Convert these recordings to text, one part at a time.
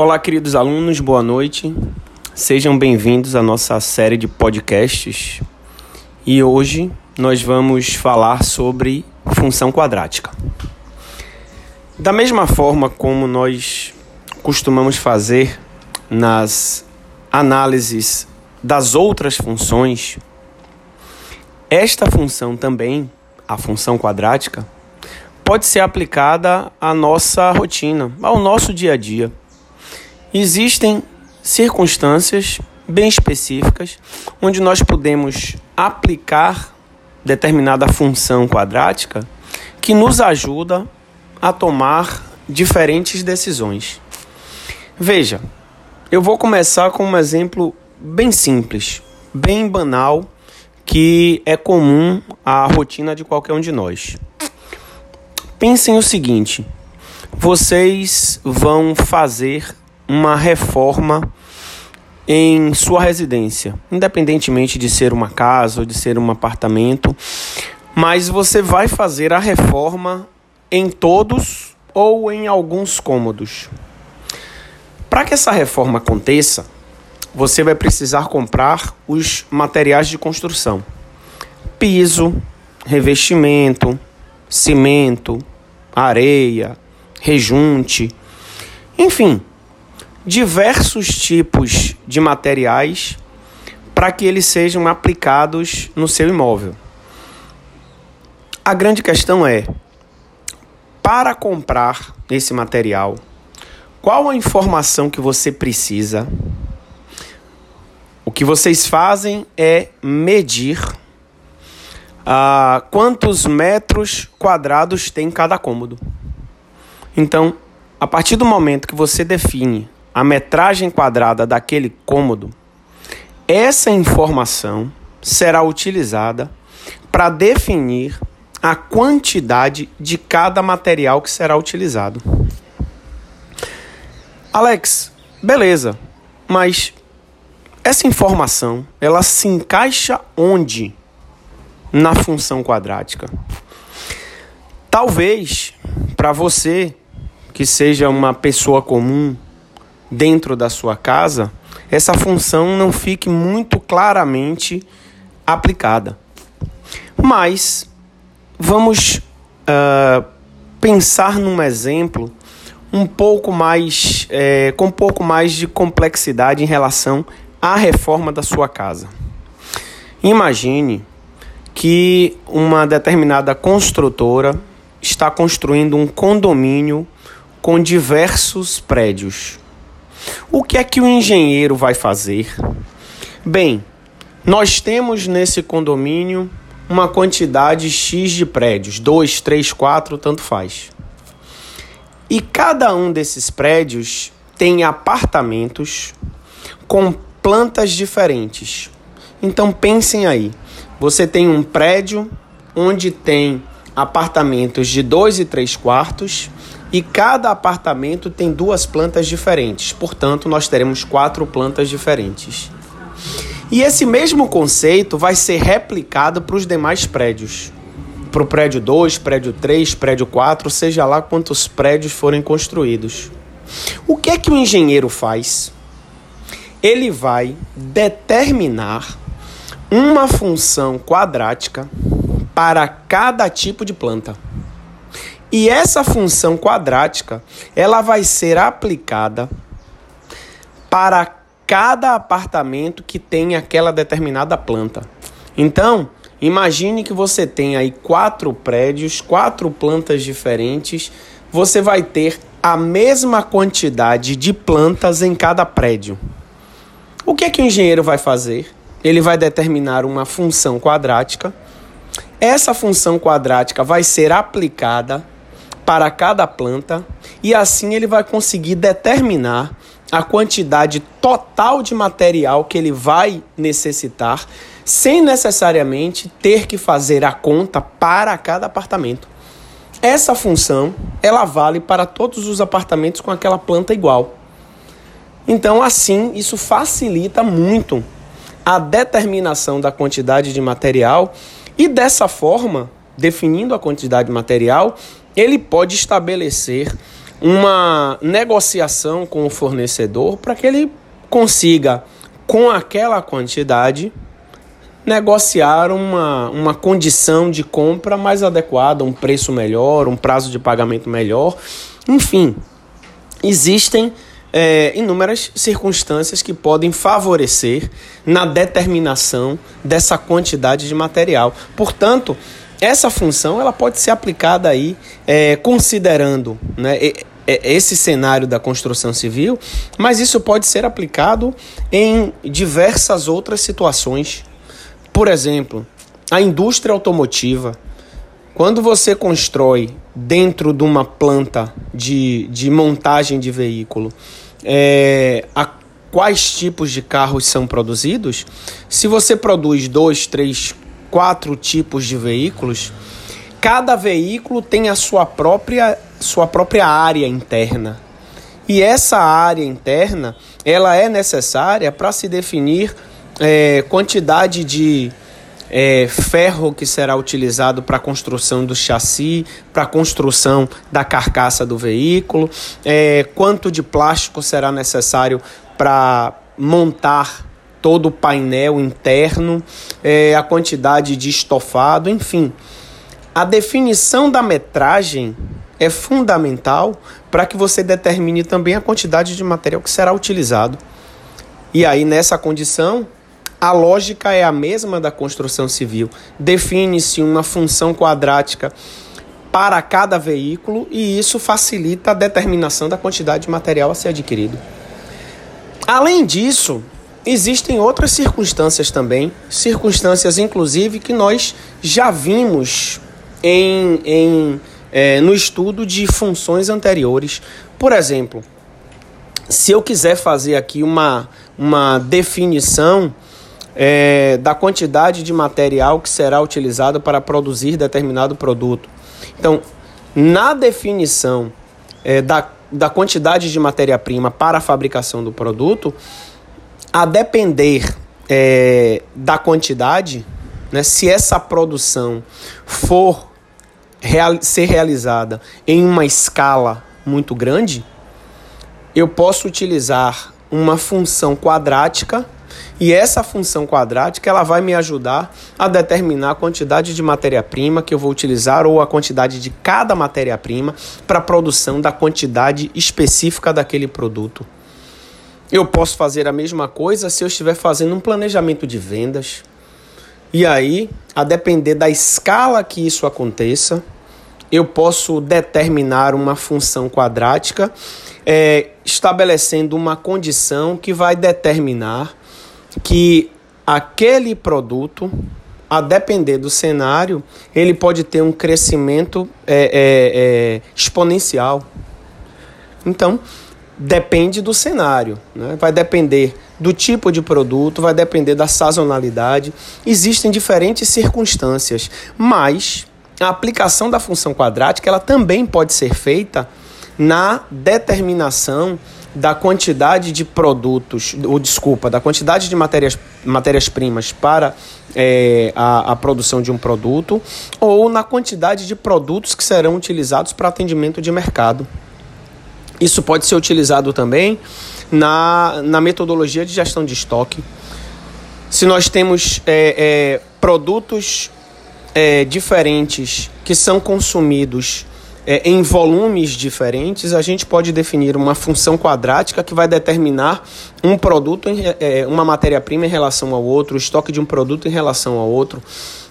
Olá, queridos alunos, boa noite. Sejam bem-vindos à nossa série de podcasts. E hoje nós vamos falar sobre função quadrática. Da mesma forma como nós costumamos fazer nas análises das outras funções, esta função também, a função quadrática, pode ser aplicada à nossa rotina, ao nosso dia a dia. Existem circunstâncias bem específicas onde nós podemos aplicar determinada função quadrática que nos ajuda a tomar diferentes decisões. Veja, eu vou começar com um exemplo bem simples, bem banal, que é comum à rotina de qualquer um de nós. Pensem o seguinte: vocês vão fazer uma reforma em sua residência, independentemente de ser uma casa ou de ser um apartamento, mas você vai fazer a reforma em todos ou em alguns cômodos. Para que essa reforma aconteça, você vai precisar comprar os materiais de construção: piso, revestimento, cimento, areia, rejunte, enfim, diversos tipos de materiais para que eles sejam aplicados no seu imóvel. A grande questão é: para comprar esse material, qual a informação que você precisa? O que vocês fazem é medir ah, quantos metros quadrados tem cada cômodo. Então, a partir do momento que você define a metragem quadrada daquele cômodo, essa informação será utilizada para definir a quantidade de cada material que será utilizado. Alex, beleza, mas essa informação ela se encaixa onde na função quadrática? Talvez para você que seja uma pessoa comum dentro da sua casa, essa função não fique muito claramente aplicada. Mas vamos uh, pensar num exemplo um pouco mais é, com um pouco mais de complexidade em relação à reforma da sua casa. Imagine que uma determinada construtora está construindo um condomínio com diversos prédios. O que é que o engenheiro vai fazer? Bem, nós temos nesse condomínio uma quantidade X de prédios, 2, 3, 4, tanto faz. E cada um desses prédios tem apartamentos com plantas diferentes. Então pensem aí, você tem um prédio onde tem apartamentos de 2 e 3 quartos e cada apartamento tem duas plantas diferentes. Portanto, nós teremos quatro plantas diferentes. E esse mesmo conceito vai ser replicado para os demais prédios. Para o prédio 2, prédio 3, prédio 4, seja lá quantos prédios forem construídos. O que é que o engenheiro faz? Ele vai determinar uma função quadrática para cada tipo de planta. E essa função quadrática, ela vai ser aplicada para cada apartamento que tem aquela determinada planta. Então, imagine que você tem aí quatro prédios, quatro plantas diferentes, você vai ter a mesma quantidade de plantas em cada prédio. O que é que o engenheiro vai fazer? Ele vai determinar uma função quadrática. Essa função quadrática vai ser aplicada para cada planta e assim ele vai conseguir determinar a quantidade total de material que ele vai necessitar, sem necessariamente ter que fazer a conta para cada apartamento. Essa função, ela vale para todos os apartamentos com aquela planta igual. Então, assim, isso facilita muito a determinação da quantidade de material e dessa forma, definindo a quantidade de material, ele pode estabelecer uma negociação com o fornecedor para que ele consiga, com aquela quantidade, negociar uma, uma condição de compra mais adequada, um preço melhor, um prazo de pagamento melhor. Enfim, existem é, inúmeras circunstâncias que podem favorecer na determinação dessa quantidade de material. Portanto, essa função ela pode ser aplicada aí é, considerando né, esse cenário da construção civil, mas isso pode ser aplicado em diversas outras situações. Por exemplo, a indústria automotiva. Quando você constrói dentro de uma planta de, de montagem de veículo é, a quais tipos de carros são produzidos, se você produz dois, três, quatro tipos de veículos, cada veículo tem a sua própria, sua própria área interna. E essa área interna ela é necessária para se definir é, quantidade de é, ferro que será utilizado para a construção do chassi, para a construção da carcaça do veículo, é, quanto de plástico será necessário para montar todo o painel interno, é, a quantidade de estofado, enfim. A definição da metragem é fundamental para que você determine também a quantidade de material que será utilizado. E aí, nessa condição, a lógica é a mesma da construção civil. Define-se uma função quadrática para cada veículo e isso facilita a determinação da quantidade de material a ser adquirido. Além disso, existem outras circunstâncias também, circunstâncias inclusive que nós já vimos em, em é, no estudo de funções anteriores. Por exemplo, se eu quiser fazer aqui uma, uma definição é, da quantidade de material que será utilizado para produzir determinado produto. Então, na definição é, da, da quantidade de matéria-prima para a fabricação do produto, a depender é, da quantidade, né, se essa produção for real, ser realizada em uma escala muito grande, eu posso utilizar uma função quadrática e essa função quadrática ela vai me ajudar a determinar a quantidade de matéria-prima que eu vou utilizar ou a quantidade de cada matéria-prima para a produção da quantidade específica daquele produto. Eu posso fazer a mesma coisa se eu estiver fazendo um planejamento de vendas. E aí, a depender da escala que isso aconteça, eu posso determinar uma função quadrática, é, estabelecendo uma condição que vai determinar que aquele produto, a depender do cenário, ele pode ter um crescimento é, é, é, exponencial. Então, depende do cenário, né? vai depender do tipo de produto, vai depender da sazonalidade. Existem diferentes circunstâncias, mas a aplicação da função quadrática ela também pode ser feita na determinação da quantidade de produtos, ou desculpa, da quantidade de matérias, matérias-primas para é, a, a produção de um produto, ou na quantidade de produtos que serão utilizados para atendimento de mercado. Isso pode ser utilizado também na, na metodologia de gestão de estoque. Se nós temos é, é, produtos é, diferentes que são consumidos é, em volumes diferentes, a gente pode definir uma função quadrática que vai determinar um produto, em, é, uma matéria-prima em relação ao outro, o estoque de um produto em relação ao outro.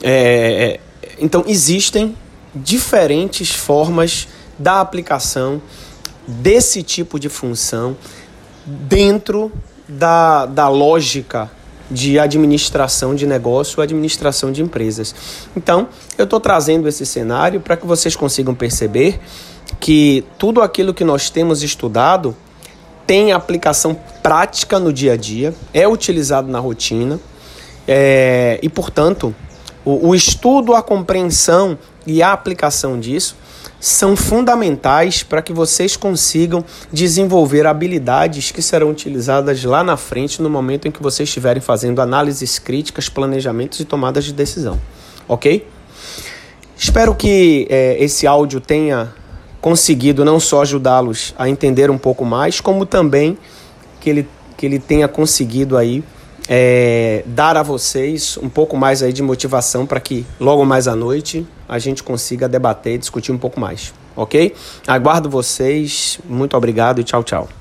É, então, existem diferentes formas da aplicação desse tipo de função dentro da, da lógica de administração de negócio, administração de empresas. Então, eu estou trazendo esse cenário para que vocês consigam perceber que tudo aquilo que nós temos estudado tem aplicação prática no dia a dia, é utilizado na rotina é, e, portanto, o, o estudo, a compreensão e a aplicação disso são fundamentais para que vocês consigam desenvolver habilidades que serão utilizadas lá na frente no momento em que vocês estiverem fazendo análises críticas, planejamentos e tomadas de decisão. Ok? Espero que é, esse áudio tenha conseguido não só ajudá-los a entender um pouco mais, como também que ele, que ele tenha conseguido aí é, dar a vocês um pouco mais aí de motivação para que logo mais à noite a gente consiga debater e discutir um pouco mais, ok? Aguardo vocês, muito obrigado e tchau, tchau.